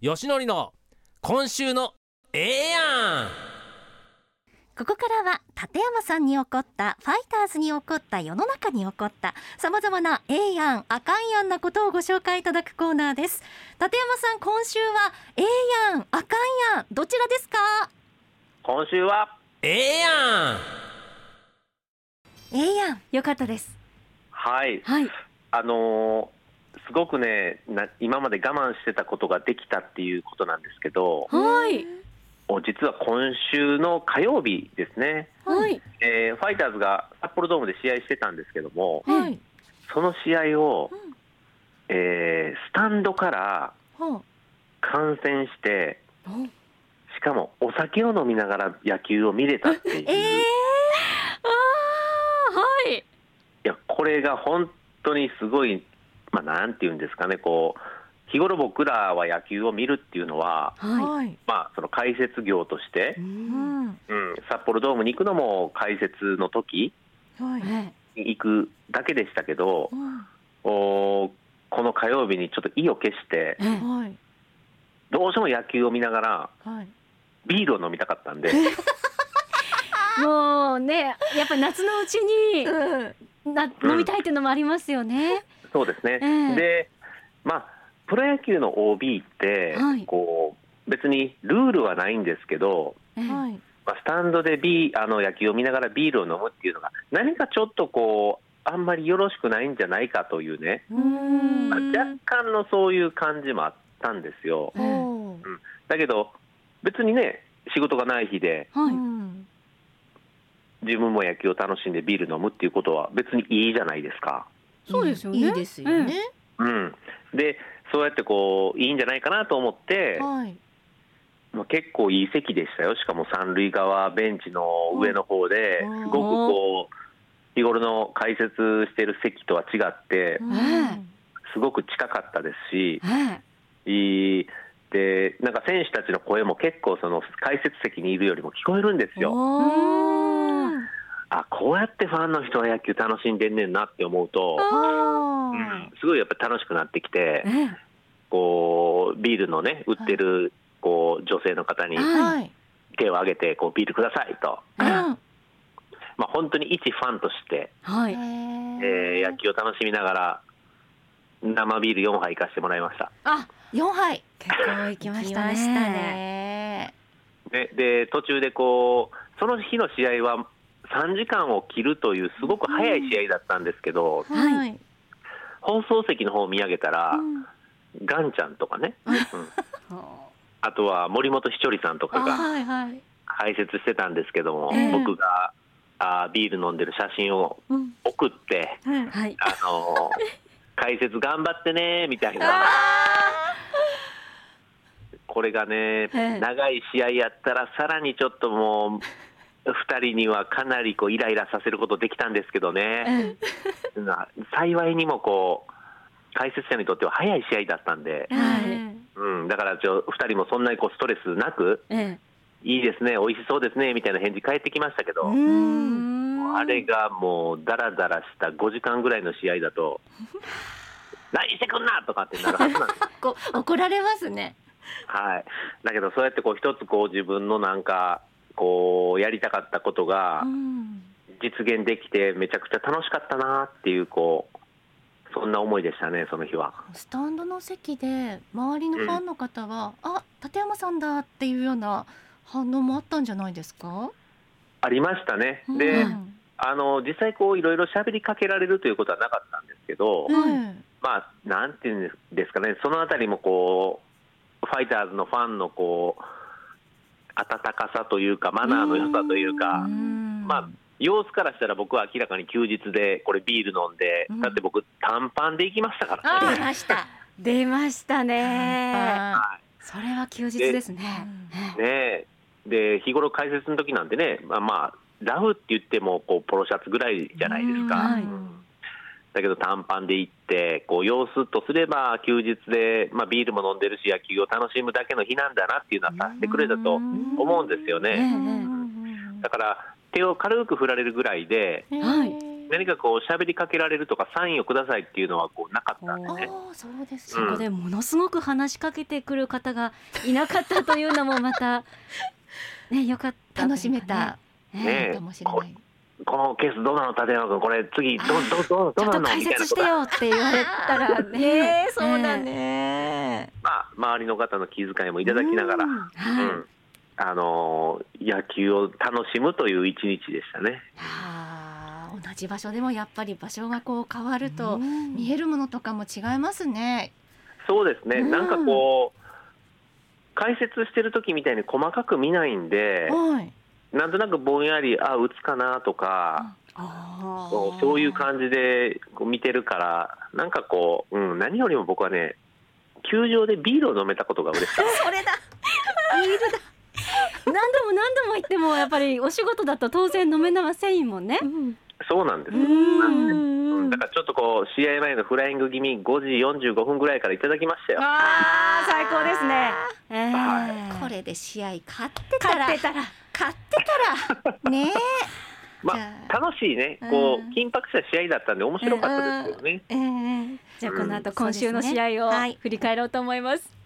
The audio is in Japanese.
よしのりの今週のええやんここからは立山さんに起こったファイターズに起こった世の中に起こったさまざまなええやんあかんやんなことをご紹介いただくコーナーです。立山さん今週はええやんあかんやんどちらですか？今週はええやんええやんよかったです。はい。はい。あのーすごくねな今まで我慢してたことができたっていうことなんですけどはい。お実は今週の火曜日ですね、はい。えーファイターズが札幌ドームで試合してたんですけどもはい。その試合を、うん。えースタンドからは観戦してあ。しかもお酒を飲みながら野球を見れたっていう、ええいあーはいやこれが本当にすごい、まあ、なんていうんですかねこう日頃僕らは野球を見るっていうのは、はい。まあ、その解説業として、うん。うん、札幌ドームに行くのも解説の時はい。に行くだけでしたけど、おこの火曜日にちょっと意を決してはい。どうしても野球を見ながらはい。ビールを飲みたかったんで。もうねやっぱり夏のうちにな飲みたいっていうのもありますよね。そうですね、ええ。でまあプロ野球の OB って、はい。こう別にルールはないんですけど、ええ。はい。まあ、スタンドでビーあの野球を見ながらビールを飲むっていうのが何かちょっとこうあんまりよろしくないんじゃないかというね、うん。まあ若干のそういう感じもあったんですよ。ええ。おーだけど別にね仕事がない日ではい。うん自分も野球を楽しんでビール飲むっていうことは別にいいじゃないですか。そうですよね。いいですよね。うん、でそうやってこういいんじゃないかなと思って、はい。まあ、結構いい席でしたよしかも三塁側ベンチの上の方でうんすごくこう日頃の解説してる席とは違ってうんすごく近かったですしええいいでなんか選手たちの声も結構その解説席にいるよりも聞こえるんですよ。あこうやってファンの人は野球楽しんでんねんなって思うと、うん、すごいやっぱ楽しくなってきてええこうビールのね売ってるこう女性の方にはい。手を挙げてこうビールくださいと、うんまあ、本当に一ファンとして、はい。えー野球を楽しみながら生ビール4杯行かせてもらいましたあ、四杯。結構行きましたね。来ましたね。でで途中でこうその日の試合は3時間を切るというすごく早い試合だったんですけど、はい。放送席の方を見上げたら、うん。ガンちゃんとかね、うん。はあとは森本ひちょりさんとかあがはいはい。解説してたんですけども、ええ。僕があービール飲んでる写真をうん。送って、はい。あのー解説頑張ってねみたいな。これがね、え。長い試合やったら、さらにちょっともう、2人にはかなりこうイライラさせることできたんですけどね、幸いにもこう解説者にとっては早い試合だったんでえ、はい。うん、だからちょ2人もそんなにこうストレスなく、えいいですね、美味しそうですねみたいな返事返ってきましたけど。あれがもう、だらだらした5時間ぐらいの試合だと、何してくんなとかってなるはずなんです。こ怒られますね。はい、だけど、そうやってこう一つこう自分のなんかこうやりたかったことがうん実現できて、めちゃくちゃ楽しかったなっていうこう、そんな思いでしたね、その日は。スタンドの席で周りのファンの方は、あ立山さんだっていうような反応もあったんじゃないですか？ありましたね。で、うんあの実際こういろいろ喋りかけられるということはなかったんですけど、うんまあなんていうんですかね、そのあたりもこうファイターズのファンのこう温かさというかマナーの良さというか、うんまあ様子からしたら僕は明らかに休日でこれビール飲んで、うんだって僕短パンで行きましたからあね。出ました。出ましたね。あそれは休日ですね。ねえで日頃解説の時なんてね、まあ、まあラフって言ってもこうポロシャツぐらいじゃないですか。はいうんだけど短パンで行ってこう様子とすれば休日で、まあ、ビールも飲んでるし野球を楽しむだけの日なんだなっていうのはさせてくれたと思うんですよええね。うん。だから手を軽く振られるぐらいでうんはい。何かこう喋りかけられるとかサインをくださいっていうのはこうなかったんであね。あそうです。そこでものすごく話しかけてくる方がいなかったというのもまたねよかった 楽しめたねかもしれないこのケースどうなの？立山君これ次どどどどうなの？解説してみたいなことよって言われたらね。ねえ。そうだね。まあ周りの方の気遣いもいただきながら、うん。はい。あのー野球を楽しむという一日でしたね。同じ場所でもやっぱり場所がこう変わるとうん。見えるものとかも違いますね。そうですね、うん。なんかこう解説してる時みたいに細かく見ないんで、はい。なんとなくぼんやりあ打つかなとか、あそうそういう感じでこう見てるからなんかこう、うん、何よりも僕はね球場でビールを飲めたことが嬉しかった。それだ。何度も何度も言ってもやっぱりお仕事だと当然飲めませんもんね。そうなんです。ううんんだからちょっとこう試合前のフライング気味5時45分ぐらいからいただきましたよ。あー最高ですね。えーはこれで試合勝ってたら勝ってたら勝ってたら。ね。まあ、楽しいね、こう緊迫した試合だったんで面白かったですけどね。じゃあこの後うん。今週の試合を振り返ろうと思います。